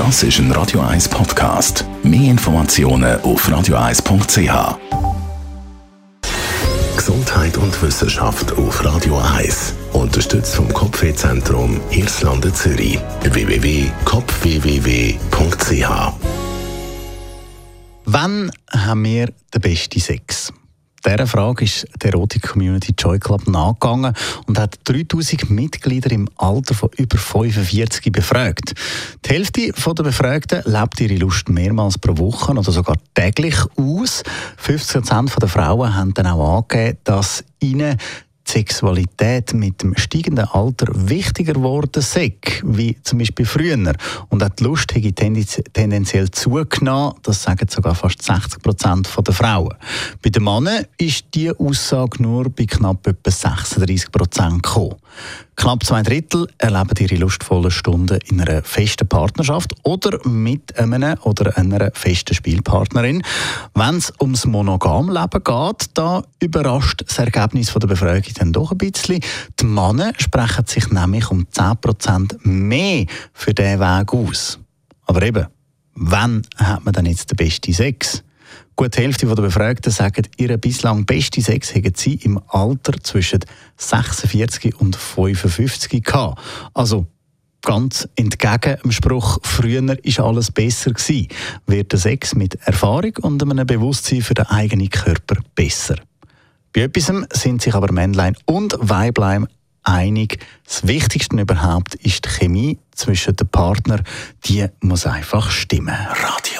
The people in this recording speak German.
Das ist ein Radio 1 Podcast. Mehr Informationen auf radio1.ch. Gesundheit und Wissenschaft auf Radio 1. Unterstützt vom Kopfwehzentrum Irlande Zürich. www.kopfwww.ch Wann haben wir den besten Sex? Dieser Frage ist die Erotik-Community Joy Club nachgegangen und hat 3000 Mitglieder im Alter von über 45 befragt. Die Hälfte der Befragten lebt ihre Lust mehrmals pro Woche oder sogar täglich aus. 50% der Frauen haben dann auch angegeben, dass ihnen Sexualität mit dem steigenden Alter wichtiger geworden sei, wie zum Beispiel früher. Und auch die Lust hätte tendenziell zugenommen, das sagen sogar fast 60 Prozent der Frauen. Bei den Männern ist diese Aussage nur bei knapp etwa 36 Prozent gekommen. Knapp zwei Drittel erleben ihre lustvollen Stunden in einer festen Partnerschaft oder mit einem oder einer festen Spielpartnerin. Wenn es ums monogam Leben geht, da überrascht das Ergebnis der Befragung dann doch ein bisschen. Die Männer sprechen sich nämlich um 10% mehr für diesen Weg aus. Aber eben, wann hat man dann jetzt den besten Sex? Gut die Hälfte der Befragten sagen, ihre bislang beste Sex hätten sie im Alter zwischen 46 und 55 gehabt. Also ganz entgegen dem Spruch, früher war alles besser gewesen, wird der Sex mit Erfahrung und einem Bewusstsein für den eigenen Körper besser. Bei etwas sind sich aber Männlein und Weiblein einig. Das Wichtigste überhaupt ist die Chemie zwischen den Partnern. Die muss einfach stimmen. Radio